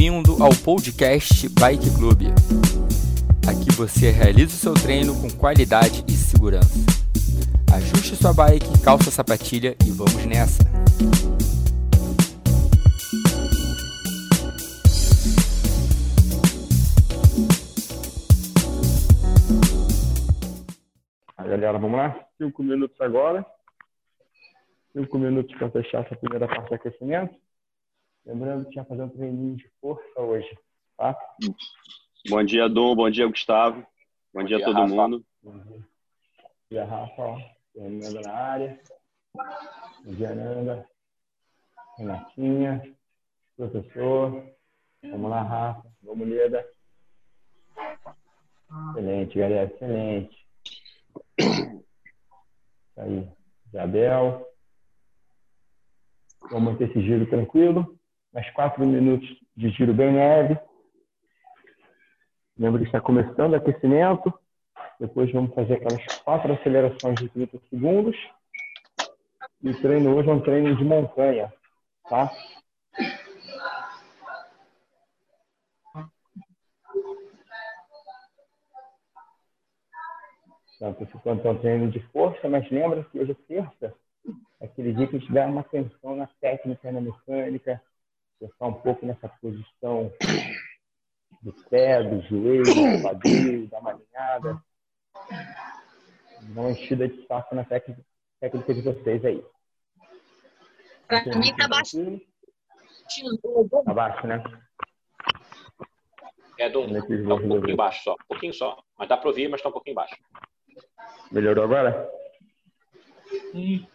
Bem-vindo ao podcast Bike Club. Aqui você realiza o seu treino com qualidade e segurança. Ajuste sua bike, calça a sapatilha e vamos nessa! Galera, vamos lá? Cinco minutos agora. Cinco minutos para fechar essa primeira parte do aquecimento. Lembrando que já fazer um treininho de força hoje, tá? Bom dia, Dom. Bom dia, Gustavo. Bom, Bom dia, a todo Rafa. mundo. Bom dia, Rafa. Fernanda na área. Bom dia, Nanda. Renatinha. Professor. Vamos lá, Rafa. Vamos, Leda. Excelente, galera. Excelente. Aí, Isabel. Vamos manter esse giro tranquilo mais quatro minutos de giro bem leve. Lembra que está começando o aquecimento. Depois vamos fazer aquelas quatro acelerações de 30 segundos. E o treino hoje é um treino de montanha, tá? Então, por enquanto é um treino de força, mas lembra que hoje é terça, aquele dia que a gente dá uma atenção na técnica, na mecânica, pensar um pouco nessa posição do pé, do joelho, do quadril, da marinhada. Dá uma enchida de saco na técnica, técnica de vocês aí. Pra mim tá baixo. Tá baixo, né? É, do, tá um pouquinho baixo só. Um pouquinho só. Mas dá para ouvir, mas tá um pouquinho baixo. Melhorou agora? Hum.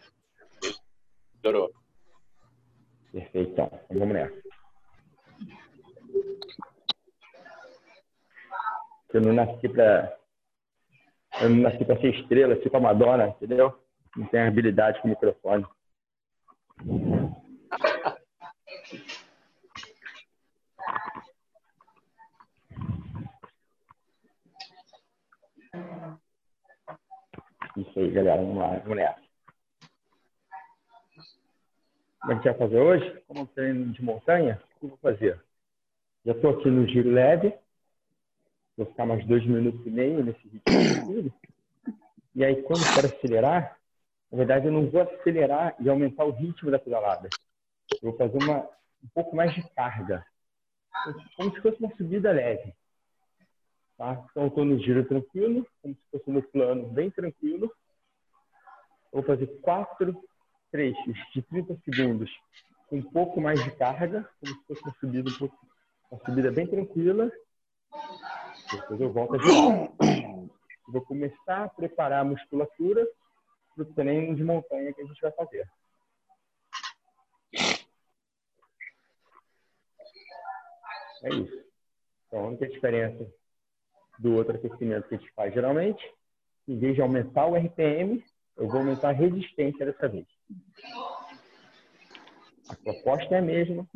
Melhorou. Perfeito, então. então vamos nessa. Eu não nasci para eu não nasci para ser estrela, tipo a Madonna, entendeu? Não tenho habilidade com microfone. Isso aí, galera. Vamos lá, vamos nessa. Como a gente vai fazer hoje? Como um treino de montanha, o que eu vou fazer? Já estou aqui no giro leve. Vou ficar mais dois minutos e meio nesse ritmo. E aí, quando for acelerar, na verdade, eu não vou acelerar e aumentar o ritmo da pedalada. Eu vou fazer uma, um pouco mais de carga. Como se fosse uma subida leve. Tá? Então, eu estou no giro tranquilo, como se fosse no plano bem tranquilo. vou fazer quatro trechos de 30 segundos com um pouco mais de carga, como se fosse uma subida, um pouco, uma subida bem tranquila. Depois eu volto a girar. Vou começar a preparar a musculatura para o treino de montanha que a gente vai fazer. É isso. Então, a única diferença do outro aquecimento que a gente faz geralmente, em vez de aumentar o RPM, eu vou aumentar a resistência dessa vez. A proposta é a mesma.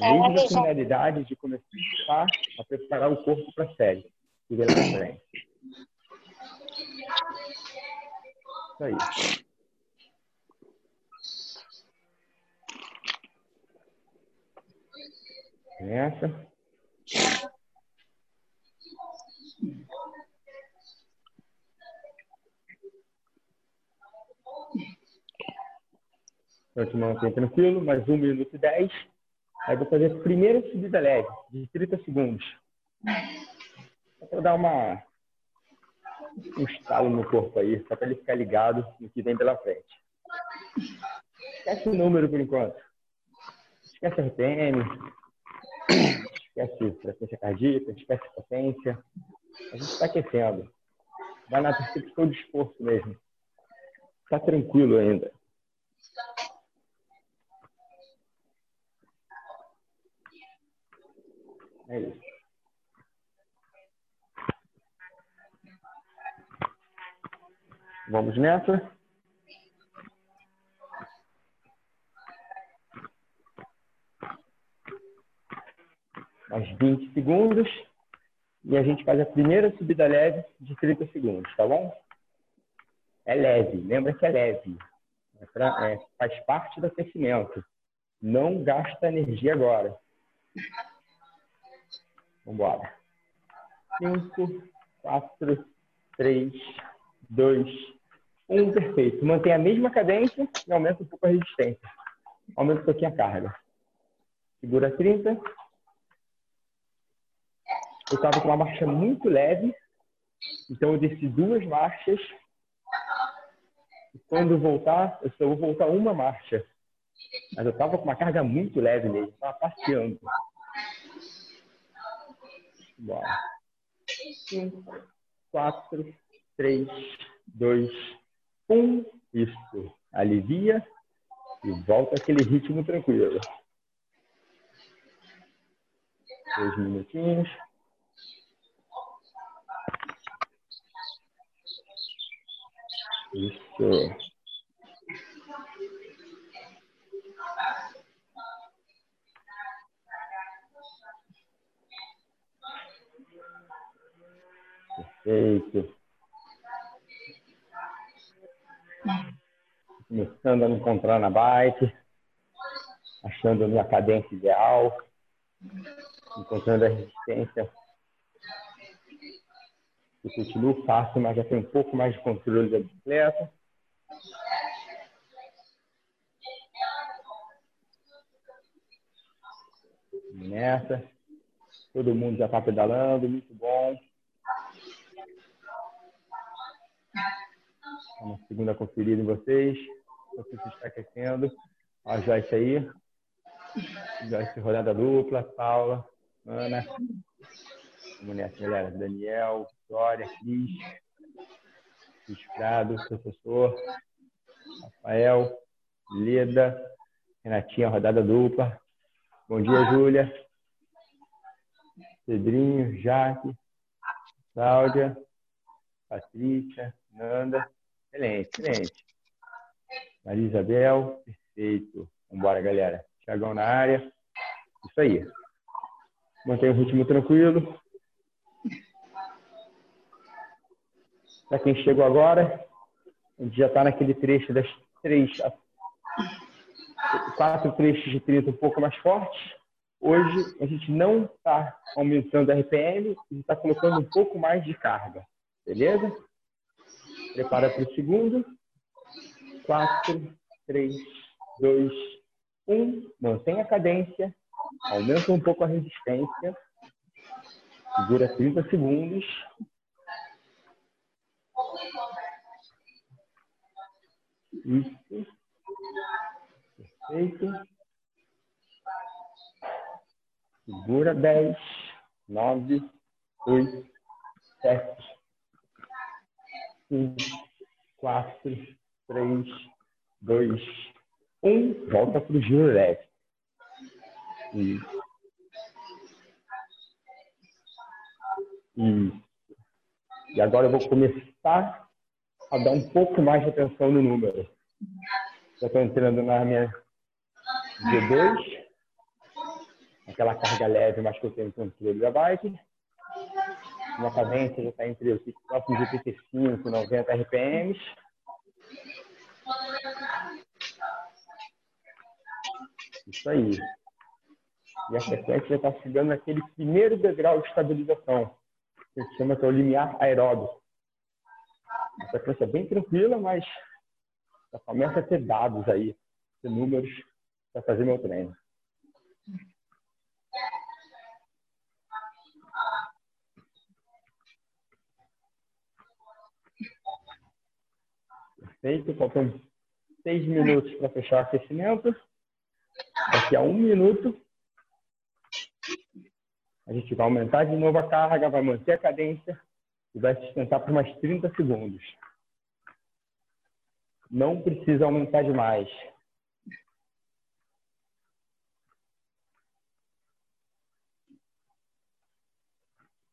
A mesma finalidade de começar a preparar o corpo para a série. Que vem na frente. Isso aí. Essa. Então, te tranquilo, mais um minuto e dez. Aí vou fazer a primeira subida leve, de 30 segundos. Para dar uma, um estalo no corpo aí, só para ele ficar ligado no que vem pela frente. Esquece o número por enquanto. Esquece RPM, esquece frequência cardíaca, esquece potência. A gente está aquecendo. Vai na percepção de esforço mesmo. Está tranquilo ainda. É isso. Vamos nessa? Mais 20 segundos. E a gente faz a primeira subida leve de 30 segundos, tá bom? É leve, lembra que é leve. É pra, é, faz parte do aquecimento. Não gasta energia agora. Vamos embora. 5, 4, 3, 2, 1. Perfeito. Mantém a mesma cadência e aumenta um pouco a resistência. Aumenta um pouquinho a carga. Segura 30. Eu estava com uma marcha muito leve, então eu desci duas marchas. E quando voltar, eu só vou voltar uma marcha. Mas eu estava com uma carga muito leve mesmo, estava passeando. Bora. 5, 4, 3, 2, 1. Isso. Alivia e volta aquele ritmo tranquilo. Dois minutinhos. Isso. Perfeito. Começando a me encontrar na bike, achando a minha cadência ideal, encontrando a resistência. Eu continuo fácil, mas já tenho um pouco mais de controle da bicicleta. Nessa. Todo mundo já está pedalando, muito bom. Uma segunda conferida em vocês. Você se está aquecendo. A Joyce aí. Joyce rodada dupla, Paula, Ana. Vamos nessa, galera. Daniel, Vitória, Cris, Cris Prado, professor, Rafael, Leda, Renatinha, rodada dupla. Bom dia, Júlia. Pedrinho, Jaque, Cláudia, Patrícia, Nanda. Excelente, excelente. Maria Isabel, perfeito. Vambora, galera. Tiagão na área. Isso aí. Mantenha o ritmo tranquilo. Para quem chegou agora, a gente já está naquele trecho das três, quatro trechos de 30 um pouco mais fortes. Hoje a gente não está aumentando a RPM, a gente está colocando um pouco mais de carga. Beleza? Prepara para o segundo. 4, 3, 2, 1. Mantém a cadência. Aumenta um pouco a resistência. Segura 30 segundos. Isso. Perfeito. Segura 10, 9, 8, 7, 5, 4, 3, 2, 1. Volta para o giro leve. Isso. Isso. E agora eu vou começar a dar um pouco mais de atenção no número. Já estou entrando na minha G2 aquela carga leve, mas que eu tenho controle da Minha cadência já está entre os 85 e 90 RPMs. Isso aí. E a frequência já está chegando naquele primeiro degrau de estabilização, que a gente chama que é o limiar aeróbico. A frequência é bem tranquila, mas já começa a ter dados aí, ter números para fazer meu treino. Perfeito. Faltam seis minutos para fechar o aquecimento. Daqui a um minuto, a gente vai aumentar de novo a carga, vai manter a cadência e vai sustentar por mais 30 segundos. Não precisa aumentar demais.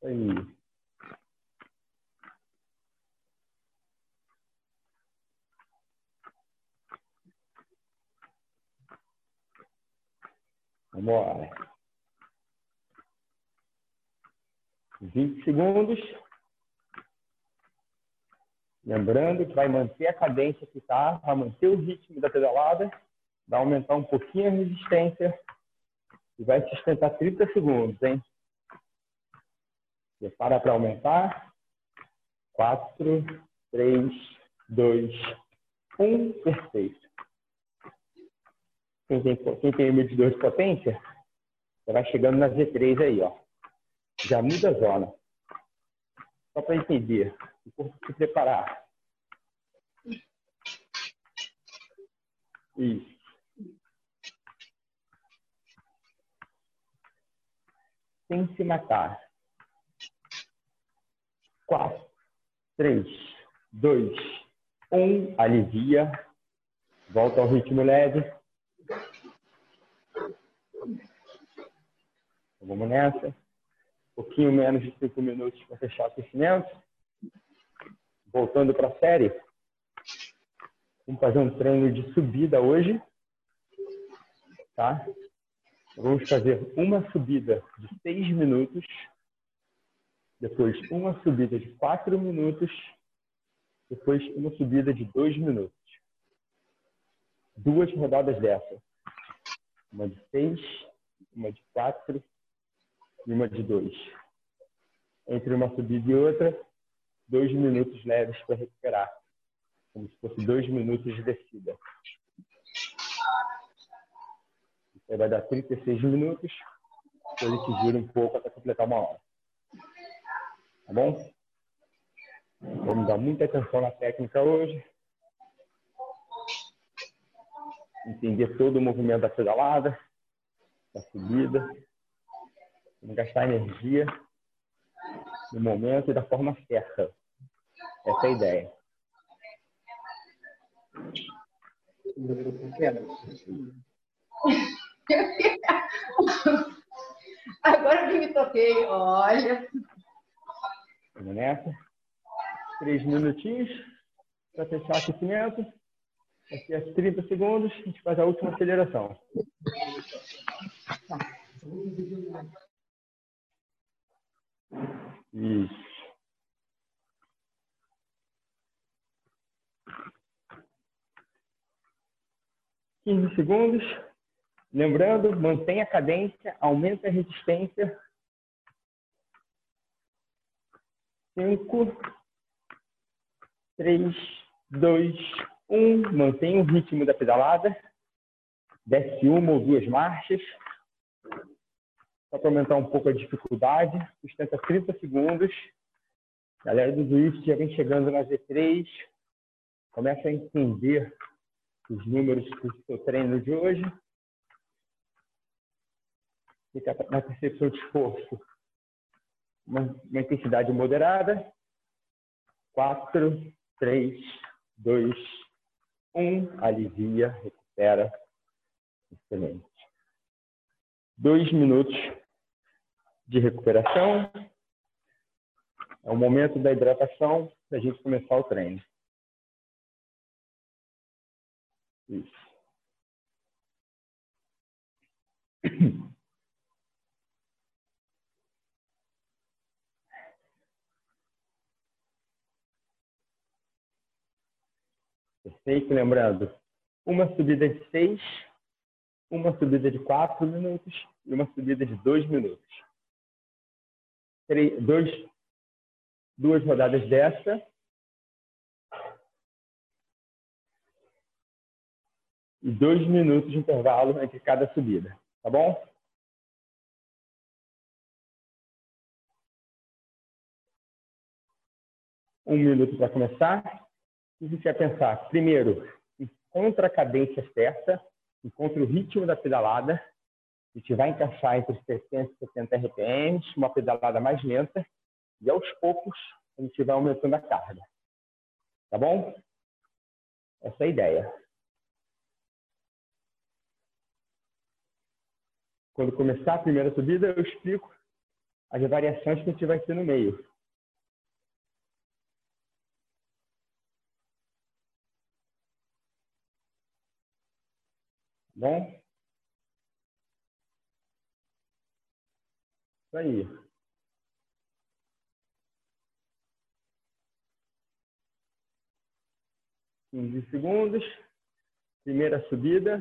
Aí. Lá. 20 segundos. Lembrando que vai manter a cadência que está, vai manter o ritmo da pedalada, vai aumentar um pouquinho a resistência E vai sustentar 30 segundos, hein? Prepara para aumentar. 4, 3, 2, 1. Perfeito. Quem tem, quem tem medidor de potência, vai chegando na Z3 aí, ó. Já muda a zona. Só para entender. O corpo se preparar. Isso. Sem se matar. Quatro, três, dois, um. Alivia. Volta ao ritmo leve. Vamos nessa. Um pouquinho menos de cinco minutos para fechar o aquecimento. Voltando para a série. Vamos fazer um treino de subida hoje. Tá? Vamos fazer uma subida de seis minutos. Depois uma subida de quatro minutos. Depois uma subida de dois minutos. Duas rodadas dessa. Uma de seis, uma de quatro e uma de dois. Entre uma subida e outra, dois minutos leves para recuperar como se fosse dois minutos de descida. Aí vai dar 36 minutos, depois a gente gira um pouco até completar uma hora. Tá bom? Vamos dar muita atenção na técnica hoje. Entender todo o movimento da pedalada, da subida. Não gastar energia no momento e da forma certa. Essa é a ideia. Agora que me toquei, olha. Vamos nessa. Três minutinhos para fechar o aquecimento. Aqui a 30 segundos, a gente faz a última aceleração. Isso. 15 segundos. Lembrando, mantenha a cadência, aumenta a resistência. 5, 3, 2, 1. Mantenha o ritmo da pedalada. Desce uma ou duas marchas. Só para aumentar um pouco a dificuldade. Sustenta 30 segundos. Galera do Zwift já vem chegando na Z3. Começa a entender os números do seu treino de hoje. Fica na percepção de esforço. Uma, uma intensidade moderada. 4, 3, 2, 1. Alivia, recupera. Excelente. Dois minutos de recuperação. É o momento da hidratação para a gente começar o treino. Isso. Perfeito, lembrando, uma subida de seis, uma subida de quatro minutos e uma subida de dois minutos. Três, dois, duas rodadas dessa e dois minutos de intervalo entre cada subida, tá bom? Um minuto para começar. Se você pensar, primeiro, encontra a cadência certa, encontra o ritmo da pedalada, a gente vai encaixar entre 60 e 70 RPM, uma pedalada mais lenta, e aos poucos a gente vai aumentando a carga. Tá bom? Essa é a ideia. Quando começar a primeira subida, eu explico as variações que a gente vai ter no meio. Bom? Isso aí. Quinze segundos. Primeira subida.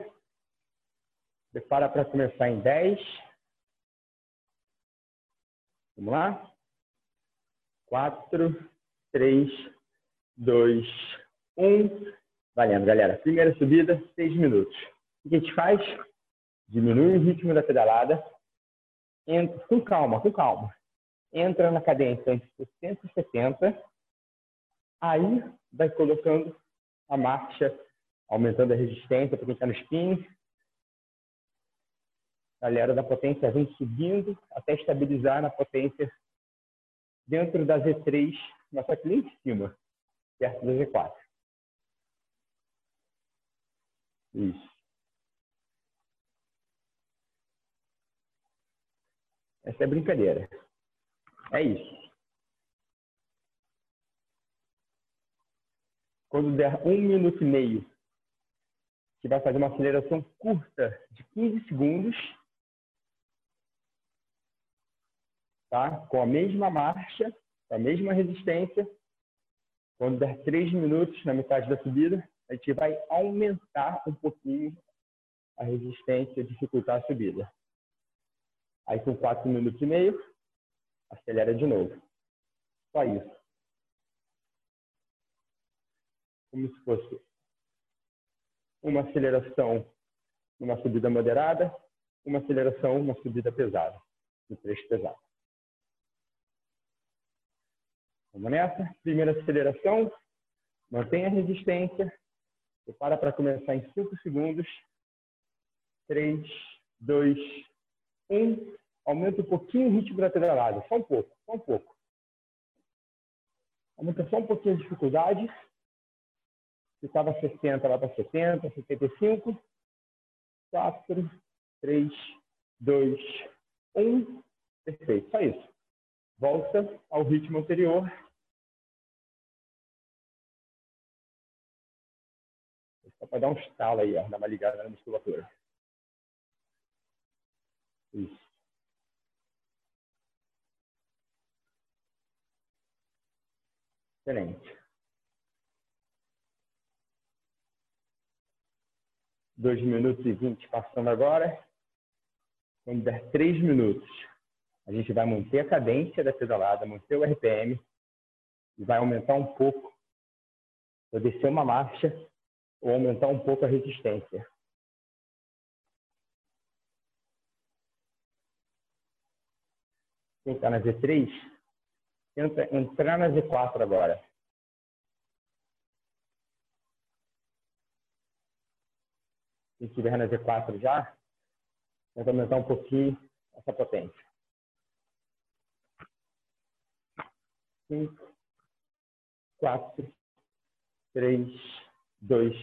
Prepara para começar em 10. Vamos lá? 4, 3, 2, 1. Valendo, galera. Primeira subida, 6 minutos. O que a gente faz? Diminui o ritmo da pedalada. Entra, com calma, com calma. Entra na cadência entre 60 e 70. Aí vai colocando a marcha, aumentando a resistência para quem está no spin. A galera da potência vem subindo até estabilizar na potência dentro da Z3, mas aqui lá em cima, perto da Z4. Isso. Essa é brincadeira. É isso. Quando der um minuto e meio, que vai fazer uma aceleração curta de 15 segundos, tá? com a mesma marcha, com a mesma resistência. Quando der 3 minutos na metade da subida, a gente vai aumentar um pouquinho a resistência, dificultar a subida. Aí com 4 minutos e meio, acelera de novo. Só isso. como se fosse uma aceleração numa subida moderada, uma aceleração numa subida pesada, no trecho pesado. Vamos nessa. Primeira aceleração, mantém a resistência, prepara para começar em 5 segundos. 3, 2, 1. Aumenta um pouquinho o ritmo da pedalada, só um pouco, só um pouco. Aumenta só um pouquinho a dificuldade se estava 60, vai para 70, 75. 4, 3, 2, 1. Perfeito, só isso. Volta ao ritmo anterior. Só para dar um estalo aí, ó, dar uma ligada na musculatura. Isso. Excelente. 2 minutos e 20 passando agora. Quando der 3 minutos, a gente vai manter a cadência da pedalada, manter o RPM e vai aumentar um pouco, para descer uma marcha ou aumentar um pouco a resistência. Quem está na Z3, tenta entrar na Z4 agora. se estiver na Z4 já, vamos aumentar um pouquinho essa potência. 5, 4, 3, 2,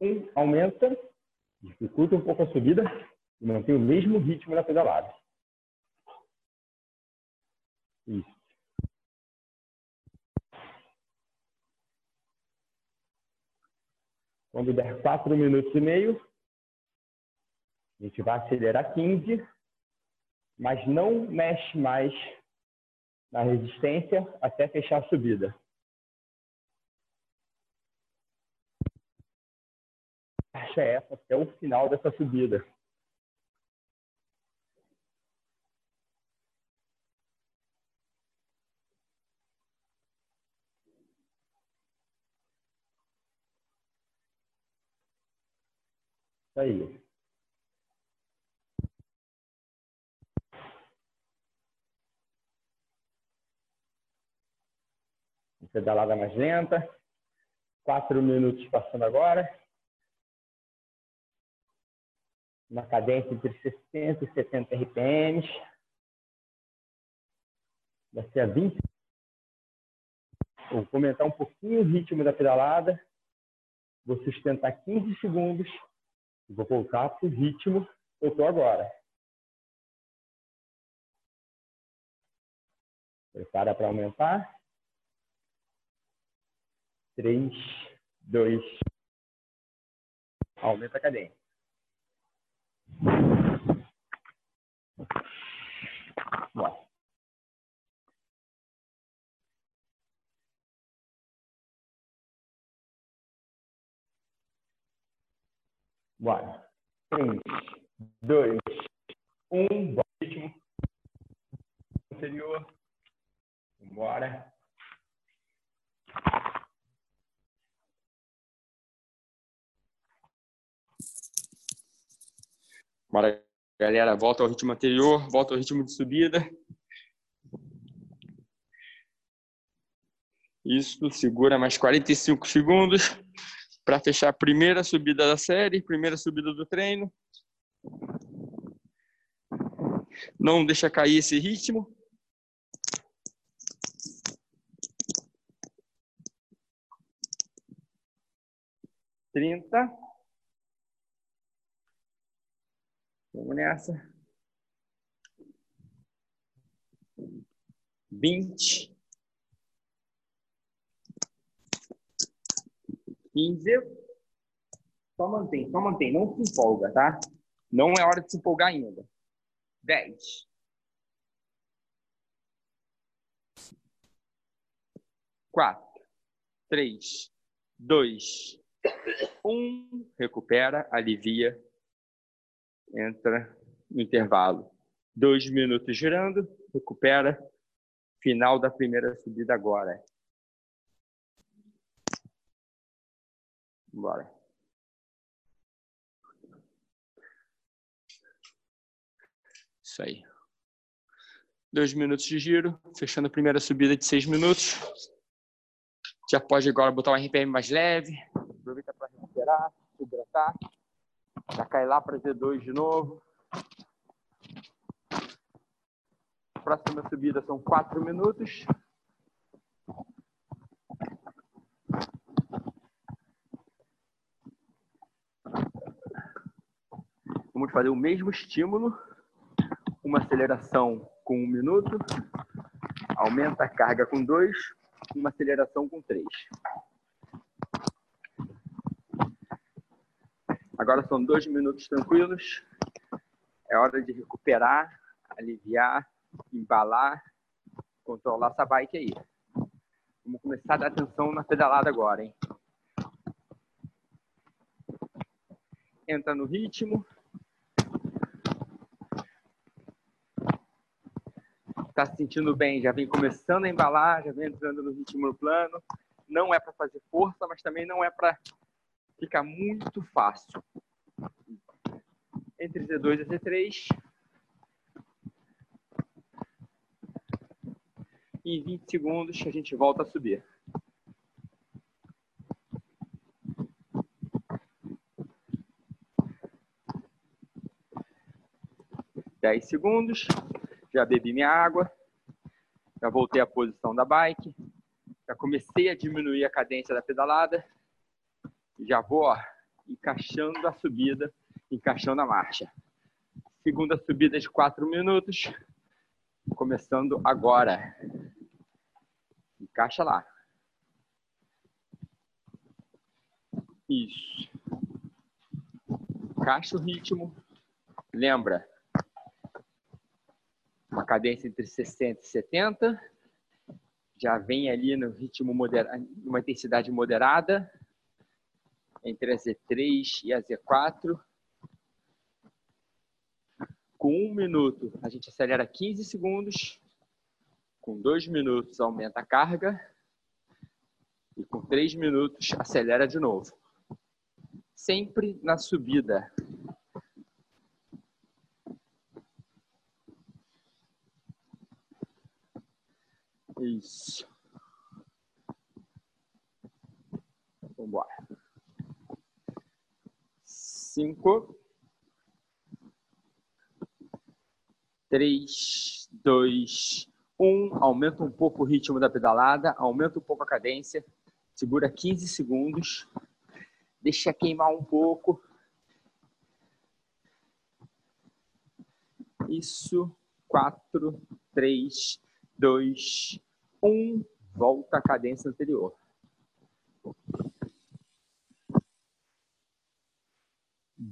1. Aumenta, dificulta um pouco a subida e mantém o mesmo ritmo na pedalada. Isso. Quando der 4 minutos e meio, a gente vai acelerar 15, mas não mexe mais na resistência até fechar a subida. Acha essa até o final dessa subida. Isso aí. Pedalada mais lenta. Quatro minutos passando agora. Uma cadência entre 60 e 70 RPMs. Vai ser a 20. Vou comentar um pouquinho o ritmo da pedalada. Vou sustentar 15 segundos Vou voltar para o ritmo que eu estou agora. Prepara para aumentar. Três, dois. Aumenta a cadência. Bora. 3, dois, um. Bom ritmo. Anterior. Bora. Bora, galera. Volta ao ritmo anterior, volta ao ritmo de subida. Isso, segura mais 45 segundos para fechar a primeira subida da série, primeira subida do treino. Não deixa cair esse ritmo. Trinta. Vamos nessa. Vinte. Quinze. Só mantém, só mantém. Não se empolga, tá? Não é hora de se empolgar ainda. Dez. Quatro. Três. Dois. Um. Recupera, alivia entra no intervalo. Dois minutos girando, recupera. Final da primeira subida agora. Bora. Isso aí. Dois minutos de giro, fechando a primeira subida de seis minutos. Já pode agora botar um RPM mais leve. Aproveita para recuperar, hidratar. Já cai lá para Z2 de novo. Próxima subida são quatro minutos. Vamos fazer o mesmo estímulo. Uma aceleração com um minuto. Aumenta a carga com dois. Uma aceleração com três. Agora são dois minutos tranquilos. É hora de recuperar, aliviar, embalar, controlar essa bike aí. Vamos começar a dar atenção na pedalada agora, hein? Entra no ritmo. Tá se sentindo bem, já vem começando a embalar, já vem entrando no ritmo no plano. Não é para fazer força, mas também não é para fica muito fácil. Entre Z2 e Z3. E em 20 segundos a gente volta a subir. Dez segundos. Já bebi minha água. Já voltei à posição da bike. Já comecei a diminuir a cadência da pedalada já vou ó, encaixando a subida, encaixando a marcha. Segunda subida de quatro minutos, começando agora. Encaixa lá. Isso. Encaixa o ritmo. Lembra, cadência entre 60 e 70. Já vem ali no ritmo moderado, uma intensidade moderada entre a Z3 e a Z4. Com um minuto, a gente acelera 15 segundos. Com dois minutos, aumenta a carga. E com três minutos, acelera de novo. Sempre na subida. Isso. Vamos embora cinco, três, dois, um. Aumenta um pouco o ritmo da pedalada, aumenta um pouco a cadência, segura 15 segundos, deixa queimar um pouco. Isso, quatro, três, dois, um. Volta à cadência anterior.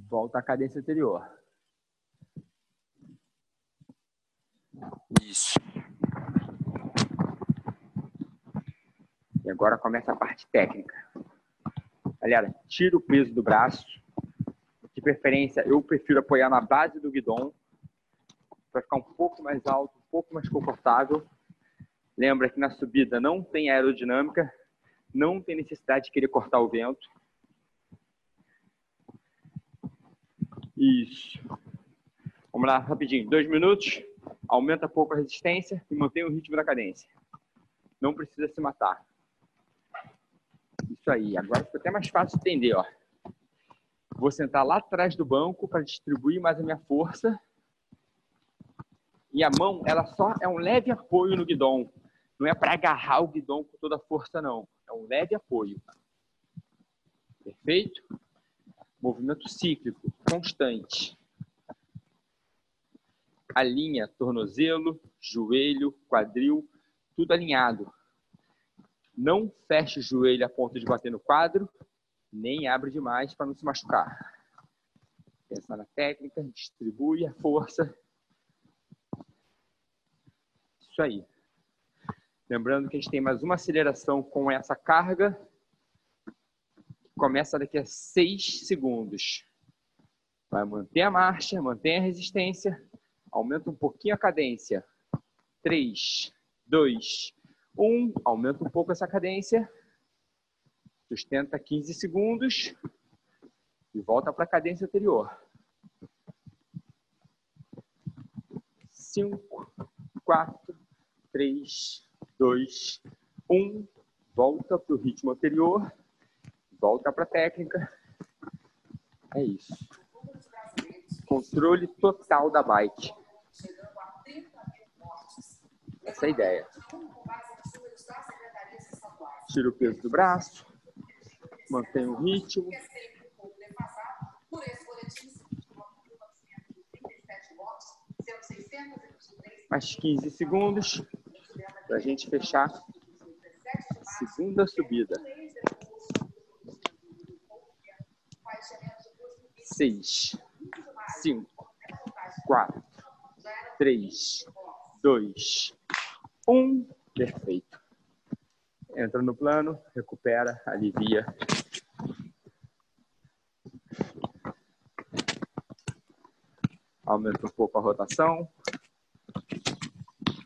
Volta à cadência anterior. Isso. E agora começa a parte técnica. Galera, tira o peso do braço, que preferência, eu prefiro apoiar na base do guidão para ficar um pouco mais alto, um pouco mais confortável. Lembra que na subida não tem aerodinâmica, não tem necessidade de querer cortar o vento. Isso. Vamos lá, rapidinho. Dois minutos. Aumenta pouco a resistência e mantém o ritmo da cadência. Não precisa se matar. Isso aí. Agora fica até mais fácil de entender, ó. Vou sentar lá atrás do banco para distribuir mais a minha força. E a mão, ela só é um leve apoio no guidão. Não é para agarrar o guidão com toda a força, não. É um leve apoio. Perfeito? Movimento cíclico, constante. Alinha tornozelo, joelho, quadril, tudo alinhado. Não feche o joelho a ponto de bater no quadro, nem abre demais para não se machucar. Pensa na técnica, distribui a força. Isso aí. Lembrando que a gente tem mais uma aceleração com essa carga. Começa daqui a 6 segundos. Vai manter a marcha, mantém a resistência. Aumenta um pouquinho a cadência. 3, 2, 1. Aumenta um pouco essa cadência. Sustenta 15 segundos. E volta para a cadência anterior. 5, 4, 3, 2, 1. Volta para o ritmo anterior. Volta para a técnica. É isso. Controle total da bike. Essa é a ideia. Tira o peso do braço. Mantém o ritmo. Mais 15 segundos para a gente fechar a segunda subida. Seis, cinco, quatro, três, dois, um. Perfeito. Entra no plano, recupera, alivia. Aumenta um pouco a rotação.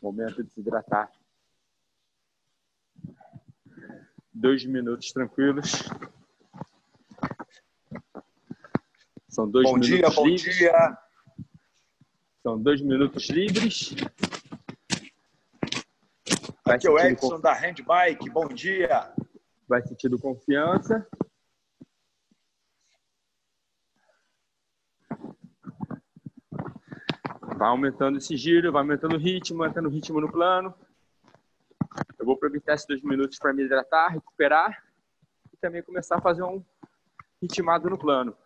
Momento de se hidratar. dois minutos tranquilos. São dois bom minutos dia, bom livres. dia. São dois minutos livres. Vai Aqui é o Edson conf- da Handbike, bom dia. Vai sentindo confiança. Vai aumentando esse giro, vai aumentando o ritmo, aumentando o ritmo no plano. Eu vou aproveitar esses dois minutos para me hidratar, recuperar e também começar a fazer um ritmado no plano.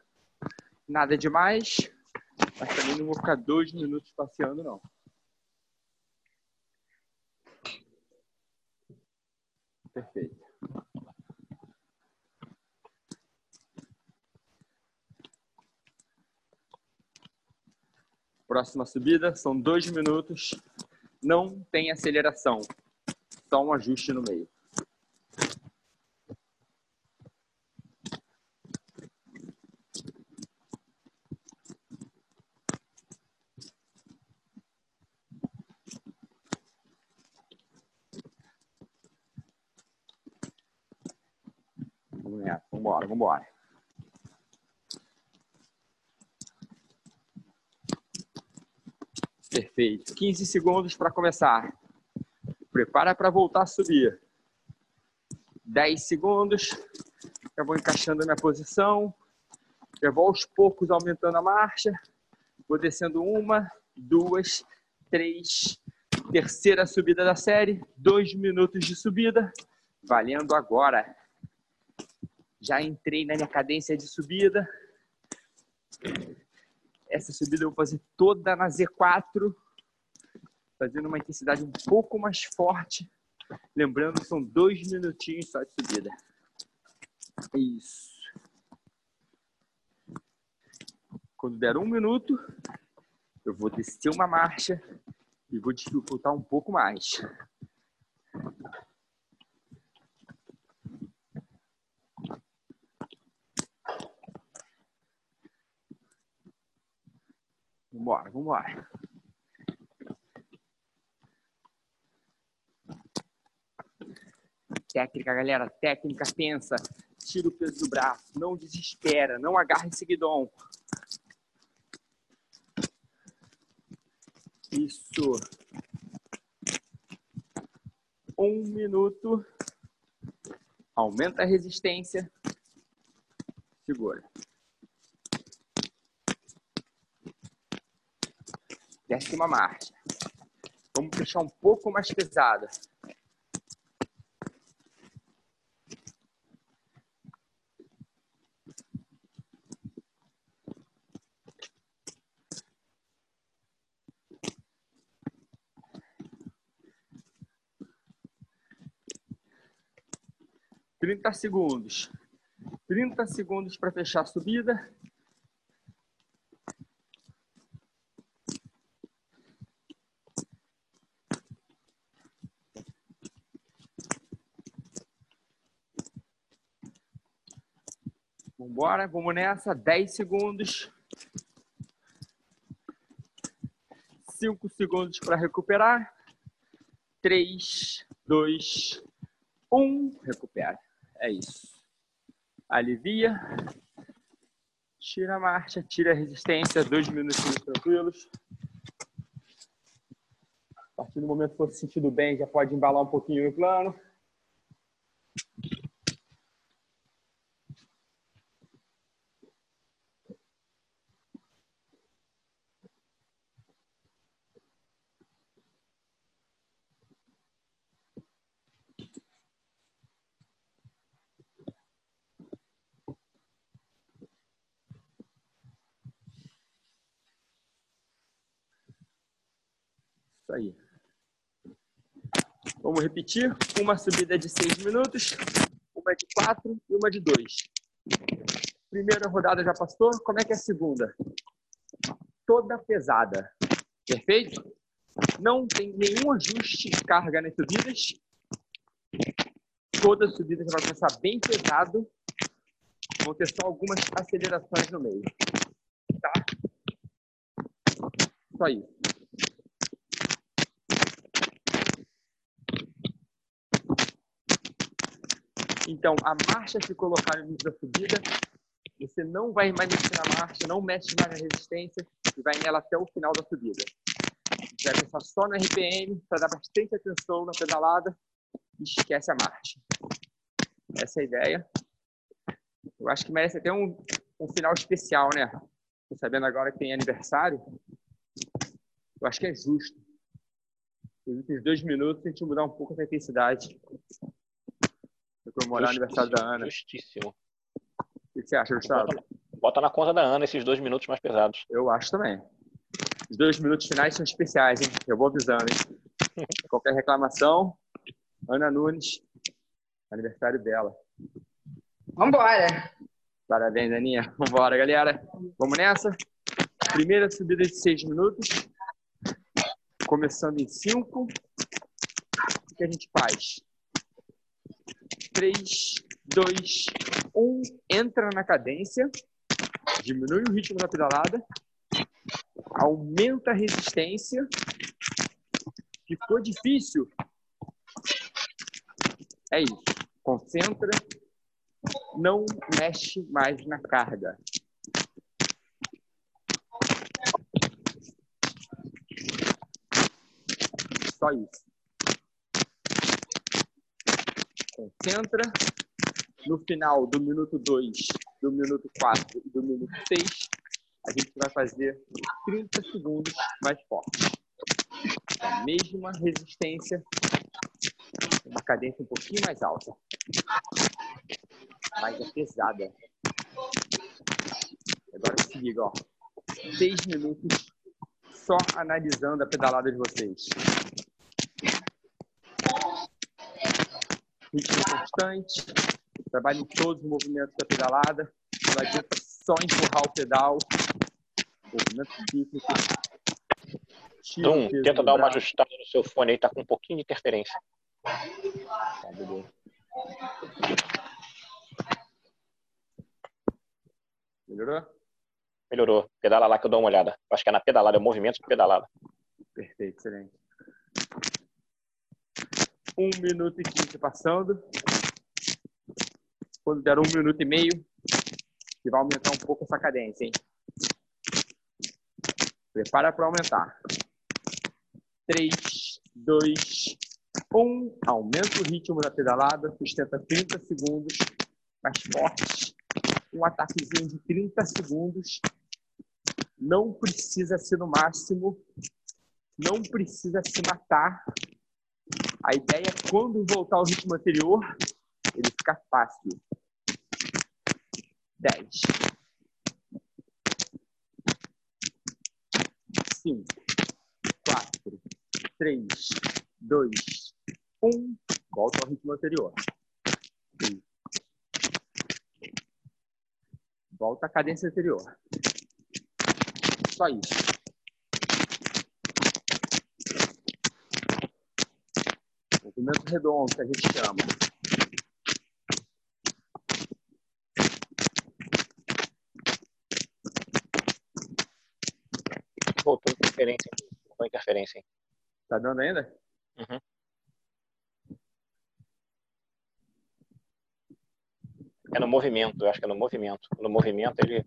Nada demais, mas também não vou ficar dois minutos passeando, não. Perfeito. Próxima subida, são dois minutos. Não tem aceleração, só um ajuste no meio. Nessa, vambora, vambora. Perfeito. 15 segundos para começar. Prepara para voltar a subir. 10 segundos. Já vou encaixando a minha posição. Já vou aos poucos aumentando a marcha. Vou descendo uma, duas, três. Terceira subida da série. Dois minutos de subida. Valendo agora. Já entrei na minha cadência de subida. Essa subida eu vou fazer toda na Z4, fazendo uma intensidade um pouco mais forte. Lembrando são dois minutinhos só de subida. Isso. Quando der um minuto, eu vou descer uma marcha e vou dificultar um pouco mais. Vambora, vambora. Técnica, galera, técnica, pensa. Tira o peso do braço, não desespera, não agarre esse guidão. Isso. Um minuto. Aumenta a resistência. Segura. Décima marcha. Vamos puxar um pouco mais pesada. Trinta segundos. Trinta segundos para fechar a subida. Vambora, vamos nessa. 10 segundos. 5 segundos para recuperar. 3, 2, 1. Recupera. É isso. Alivia. Tira a marcha, tira a resistência. Dois minutinhos tranquilos. A partir do momento que for se sentindo bem, já pode embalar um pouquinho no plano. Isso aí. Vamos repetir. Uma subida de seis minutos, uma de quatro e uma de dois. Primeira rodada já passou. Como é que é a segunda? Toda pesada. Perfeito? Não tem nenhum ajuste de carga nas subidas. Toda subida já vai começar bem pesado. Vão ter só algumas acelerações no meio. Tá? Só isso. Então, a marcha que colocar no início da subida, você não vai mais mexer na marcha, não mexe mais na resistência e vai nela até o final da subida. Você vai pensar só no RPM para dar bastante atenção na pedalada e esquece a marcha. Essa é a ideia. Eu acho que merece até um, um final especial, né? Tô sabendo agora que tem aniversário. Eu acho que é justo. Nos últimos dois minutos, a gente mudar um pouco essa intensidade comemorar o aniversário da Ana. Justíssimo. O que você acha, Gustavo? Bota, bota na conta da Ana esses dois minutos mais pesados. Eu acho também. Os dois minutos finais são especiais, hein? Eu vou avisando, hein? Qualquer reclamação, Ana Nunes, aniversário dela. Vambora. Parabéns, Aninha. Vambora, galera. Vamos nessa? Primeira subida de seis minutos. Começando em cinco. O que a gente faz? 3, 2, 1. Entra na cadência. Diminui o ritmo da pedalada. Aumenta a resistência. Ficou difícil? É isso. Concentra. Não mexe mais na carga. Só isso. Concentra. No final do minuto 2, do minuto 4 e do minuto 6, a gente vai fazer 30 segundos mais forte. A mesma resistência, uma cadência um pouquinho mais alta. Mais é pesada. Agora se liga, ó. 6 minutos só analisando a pedalada de vocês. Ritmo constante, trabalhe em todos os movimentos da pedalada, não adianta só empurrar o pedal, movimento cíclico. Então, tenta dar uma ajustada no seu fone aí, tá com um pouquinho de interferência. Tá, beleza. Melhorou? Melhorou. Pedala lá que eu dou uma olhada. Acho que é na pedalada, é o movimento de pedalada. Perfeito, excelente. Um minuto e quinze passando. Quando der um minuto e meio, que vai aumentar um pouco essa cadência, hein? Prepara para aumentar. 3, 2, 1. Aumenta o ritmo da pedalada, sustenta 30 segundos, mais forte. Um ataquezinho de 30 segundos. Não precisa ser no máximo. Não precisa se matar. A ideia é quando voltar ao ritmo anterior, ele fica fácil. 10. 5, 4, 3, 2, 1. Volta ao ritmo anterior. Volta à cadência anterior. Só isso. Movimento redondo que a gente chama. Voltou interferência. Voltou interferência. Hein? Tá dando ainda? Uhum. É no movimento, eu acho que é no movimento. No movimento ele.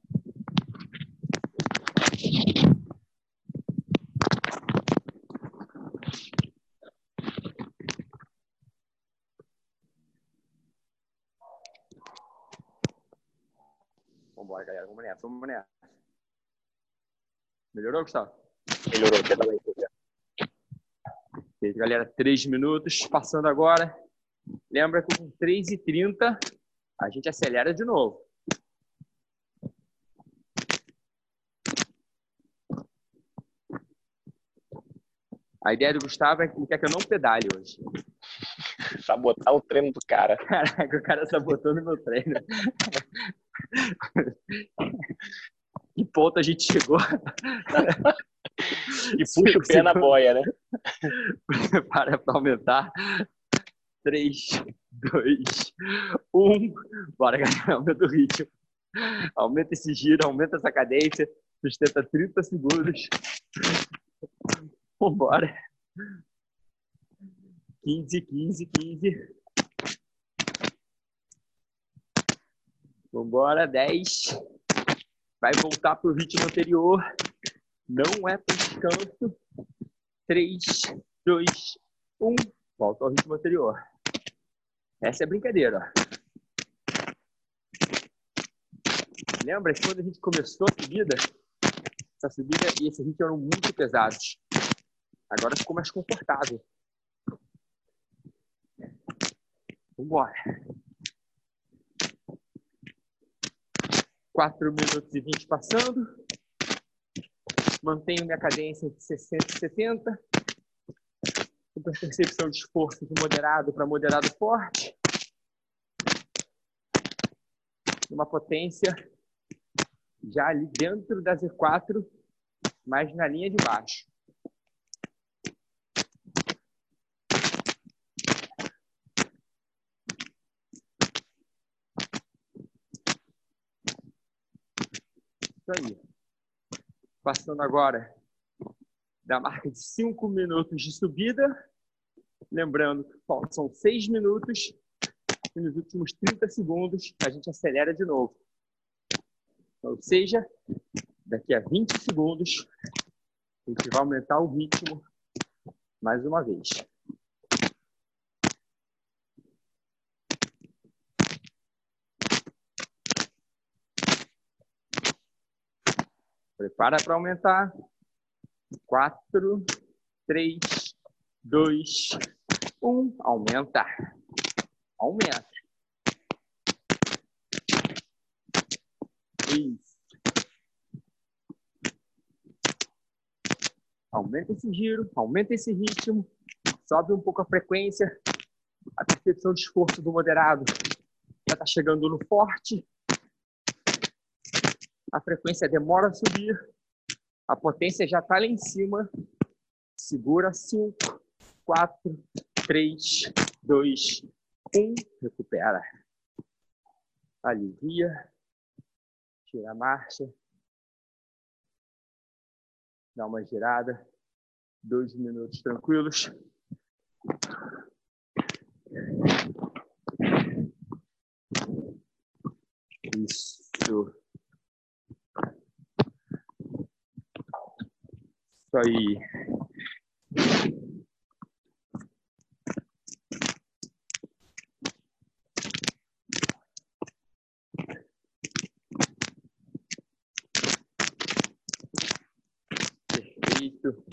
Vambora, galera. Vamos nessa, vamos nessa. Melhorou, Gustavo? Melhorou, aí. Perfeito, galera. Três minutos. Passando agora. Lembra que com 3h30 a gente acelera de novo. A ideia do Gustavo é que ele quer que eu não pedale hoje. Sabotar o treino do cara. Caraca, o cara sabotou no meu treino. Ponto a gente chegou? E puxa o pé na boia, né? Para para aumentar. 3, 2, 1. Bora, galera. Aumenta o ritmo. Aumenta esse giro, aumenta essa cadência. Sustenta 30 segundos. Vambora. 15, 15, 15. Vambora, 10. Vai voltar para o ritmo anterior. Não é para descanso. 3, 2, 1. Volta ao ritmo anterior. Essa é brincadeira. Lembra que quando a gente começou a subida, essa subida e esse ritmo eram muito pesados. Agora ficou mais confortável. Vambora. 4 minutos e 20 passando. Mantenho minha cadência de 60 e 70. Super percepção de esforço de moderado para moderado forte. Uma potência já ali dentro da Z4, mas na linha de baixo. Isso aí. Passando agora da marca de 5 minutos de subida. Lembrando que são 6 minutos. E nos últimos 30 segundos, a gente acelera de novo. Ou seja, daqui a 20 segundos, a gente vai aumentar o ritmo mais uma vez. Prepara para aumentar. 4, 3, 2, 1. Aumenta. Aumenta. Isso. Aumenta esse giro, aumenta esse ritmo, sobe um pouco a frequência, a percepção de esforço do moderado já está chegando no forte, a frequência demora a subir, a potência já está lá em cima. Segura 5, 4, 3, 2, 1. Recupera. Alivia. Tira a marcha. Dá uma girada. Dois minutos tranquilos. Isso. Isso aí. Perfeito.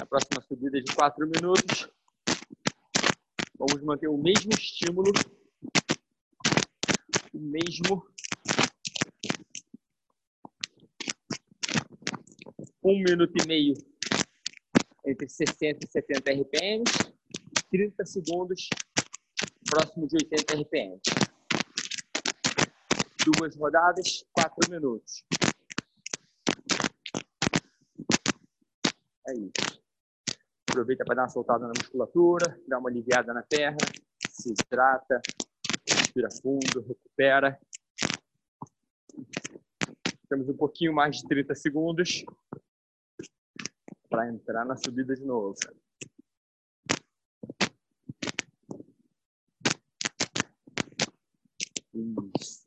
A próxima subida de quatro minutos. Vamos manter o mesmo estímulo, o mesmo um minuto e meio entre 60 e 70 RPM, 30 segundos próximo de 80 RPM. Duas rodadas, quatro minutos. É isso. Aproveita para dar uma soltada na musculatura, dar uma aliviada na perna, se hidrata, respira fundo, recupera. Temos um pouquinho mais de 30 segundos para entrar na subida de novo. Isso.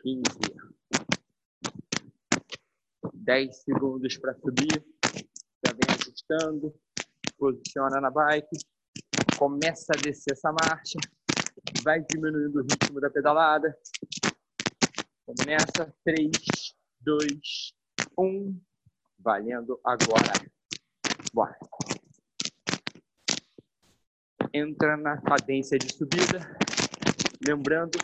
Quinze. Dez segundos para subir. Já vem ajustando. Posiciona na bike. Começa a descer essa marcha vai diminuindo o ritmo da pedalada. Vamos nessa. 3, 2, 1. Valendo agora. Bora. Entra na cadência de subida. Lembrando,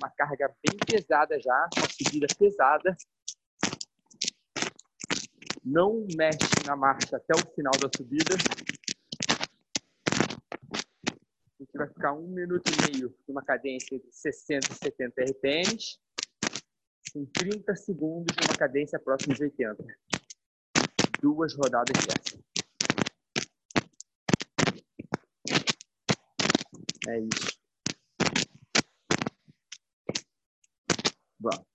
uma carga bem pesada já, uma subida pesada. Não mexe na marcha até o final da subida. vai ficar um minuto e meio numa cadência de 60 e 70 RPMs, em 30 segundos numa cadência próxima de 80. Duas rodadas dessa. É isso. Vamos.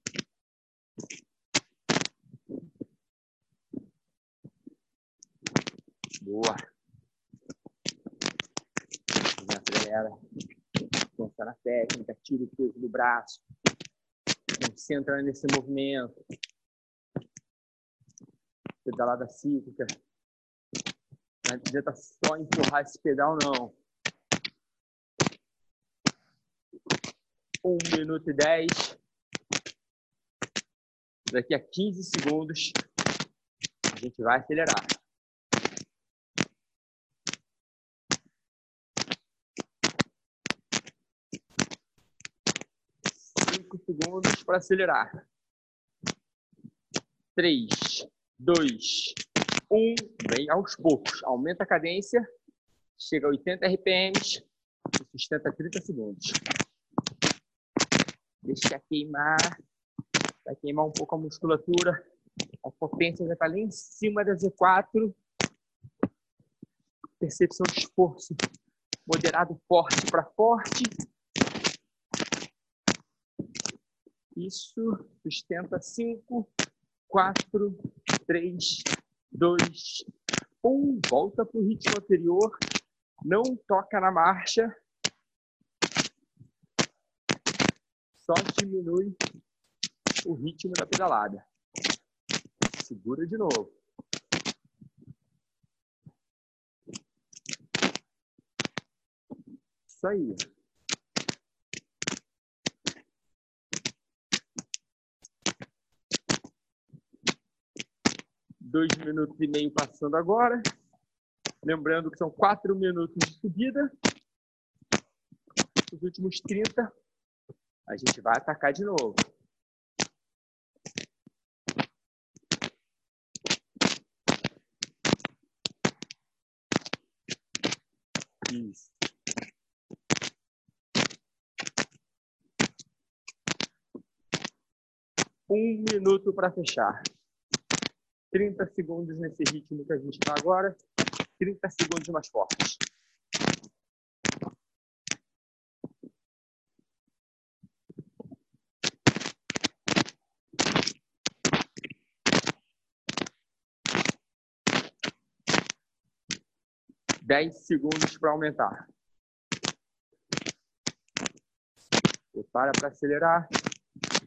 Boa. Galera. Consta na técnica, tira o peso do braço. Concentra nesse movimento. Pedalada cíclica. Não adianta só empurrar esse pedal, não. Um minuto e dez. Daqui a 15 segundos, a gente vai acelerar. segundos para acelerar. 3, 2, 1. Vem aos poucos. Aumenta a cadência. Chega a 80 RPMs. Sustenta 30 segundos. Deixa queimar. Vai queimar um pouco a musculatura. A potência já está lá em cima da Z4. Percepção de esforço. Moderado forte para forte. Isso sustenta 5, 4, 3, 2, 1. Volta para o ritmo anterior. Não toca na marcha. Só diminui o ritmo da pedalada. Segura de novo. Isso aí. Dois minutos e meio passando agora. Lembrando que são quatro minutos de subida. Os últimos 30, a gente vai atacar de novo. Isso. Um minuto para fechar. 30 segundos nesse ritmo que a gente está agora, 30 segundos mais fortes. Dez segundos para aumentar. Prepara para acelerar.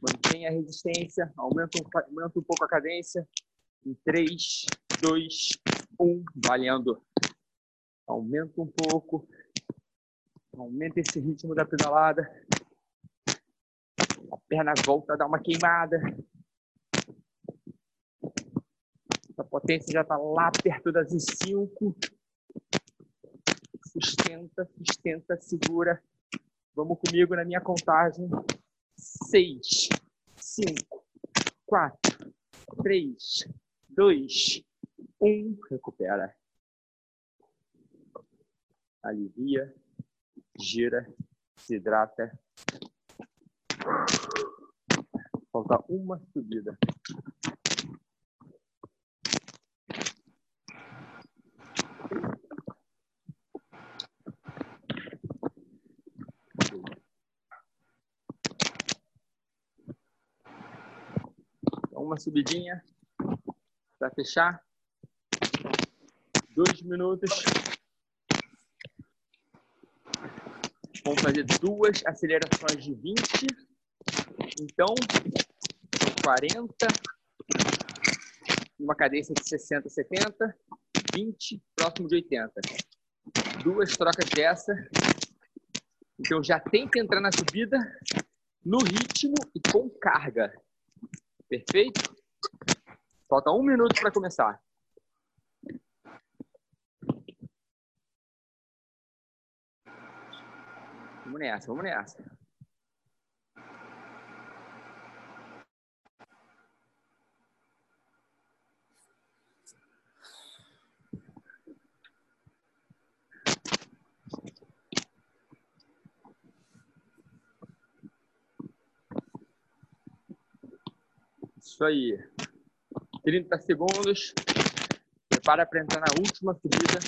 Mantenha a resistência. Aumenta um, aumenta um pouco a cadência. Em 3, 2, 1. Valendo. Aumenta um pouco. Aumenta esse ritmo da pedalada. A perna volta a dar uma queimada. A potência já está lá perto das 5. Sustenta, sustenta, segura. Vamos comigo na minha contagem. 6, 5, 4, 3, 2, 1. Recupera. Alivia. Gira. Se hidrata. Falta uma subida. Uma subidinha para fechar. Dois minutos. Vamos fazer duas acelerações de 20. Então, 40, uma cadência de 60, 70, 20, próximo de 80. Duas trocas dessa. Então, já tenta entrar na subida no ritmo e com carga. Perfeito? Falta um minuto para começar. Vamos nessa, vamos nessa. Isso aí. 30 segundos. Prepara para entrar na última subida.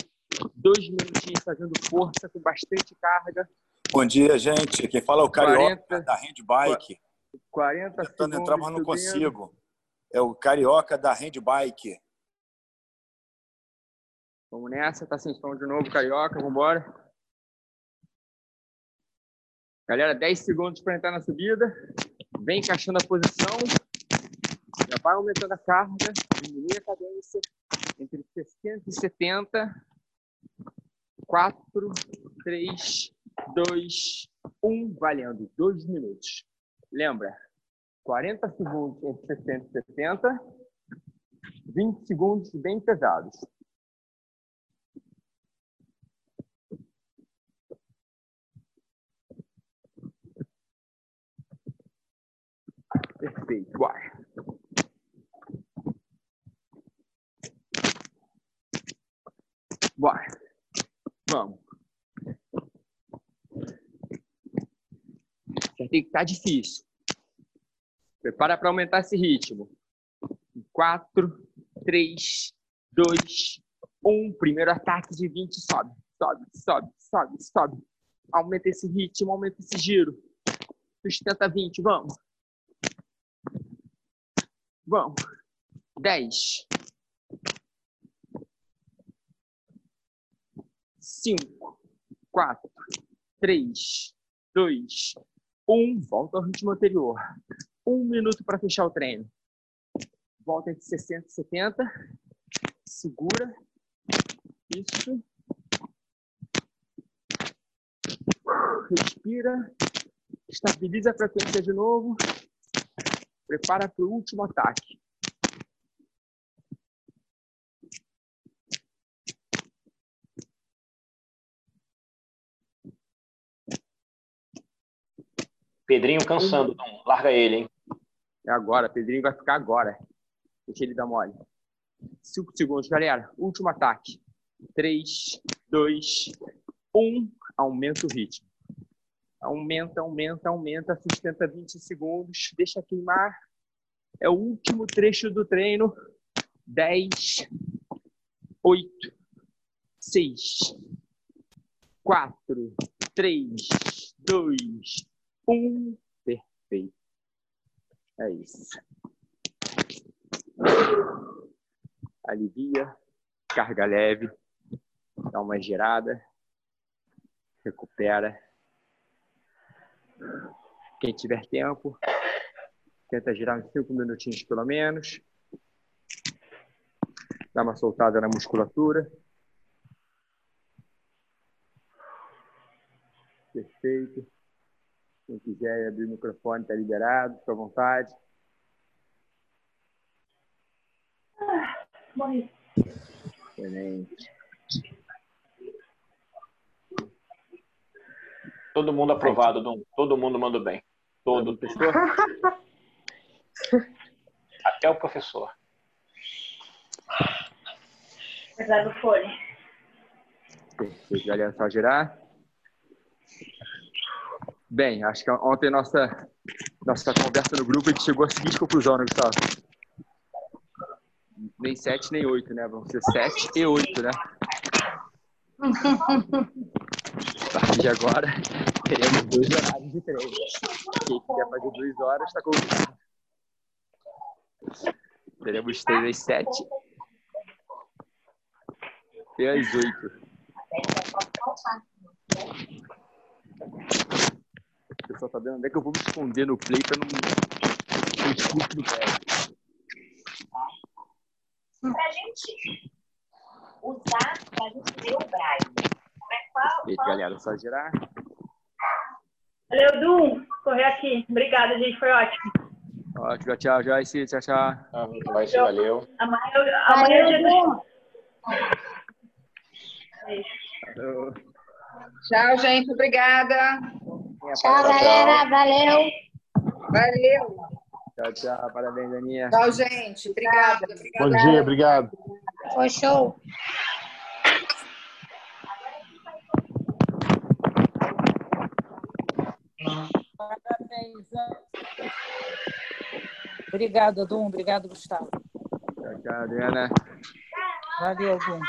Dois minutinhos fazendo força, com bastante carga. Bom dia, gente. Quem fala é o Carioca 40, da Handbike. 40 Tentando segundos. entrar, mas não consigo. É o Carioca da Handbike. Vamos nessa, tá sem som de novo, Carioca. Vamos embora. Galera, 10 segundos para entrar na subida. Vem encaixando a posição. Já vai aumentando a carga, diminui a cadência entre 60 e 70. 4, 3, 2, 1, valendo. 2 minutos. Lembra, 40 segundos entre 60 e 70, 20 segundos bem pesados. Perfeito. Vai. Vamos. Já tem que estar tá difícil. Prepara para aumentar esse ritmo. Quatro, três, dois, um. Primeiro ataque de 20. Sobe, sobe, sobe, sobe, sobe. Aumenta esse ritmo, aumenta esse giro. Sustenta 20, vamos. Vamos. 10, cinco, quatro, três, dois, um. Volta ao ritmo anterior. Um minuto para fechar o treino. Volta entre 60 e 70. Segura. Isso. Respira. Estabiliza a frequência de novo. Prepara para o último ataque. Pedrinho cansando. Larga ele, hein? É agora, Pedrinho vai ficar agora. Deixa ele dar mole. Cinco segundos, galera. Último ataque. Três, dois, um. Aumenta o ritmo. Aumenta, aumenta, aumenta. Sustenta 20 segundos. Deixa queimar. É o último trecho do treino. Dez, oito, seis, quatro, três, dois, Perfeito. É isso. Alivia, carga leve. Dá uma girada. Recupera. Quem tiver tempo, tenta girar uns 5 minutinhos pelo menos. Dá uma soltada na musculatura. Perfeito. Quem quiser abrir o microfone, está liberado, fica à vontade. Ah, morri. Excelente. Todo mundo aprovado, Dom. Todo mundo manda bem. Todo. Professor? Até o professor. Apesar do fone. Galera. Só girar. Bem, acho que ontem nossa, nossa conversa no grupo a gente chegou à seguinte conclusão, né, Gustavo? Nem sete, nem oito, né? Vão ser sete e oito, né? A partir de agora, teremos dois horários de treino. Quem quiser fazer duas horas, está convidado. Teremos três às sete e às oito. O pessoal tá vendo onde é que eu vou me esconder no play pra não do pé. Pra gente usar, pra gente ver o Braille. Como é que fala? Perfeito, galera. Só girar. Valeu, Dum. Correr aqui. Obrigada, gente. Foi ótimo. Ótimo, tchau, Joyce. Tchau, tchau. Ah, Vai ser, valeu. Amanhã, amanhã é dia do... Falou. Tchau, gente. Obrigada. Tchau, galera. Valeu. Valeu. Tchau, tchau. Parabéns, Aninha. Tchau, gente. Obrigada. Bom dia, obrigado. Foi show. Parabéns. Obrigada, Dum. Obrigado, Gustavo. Tchau, tchau, Adriana. Valeu, Dum.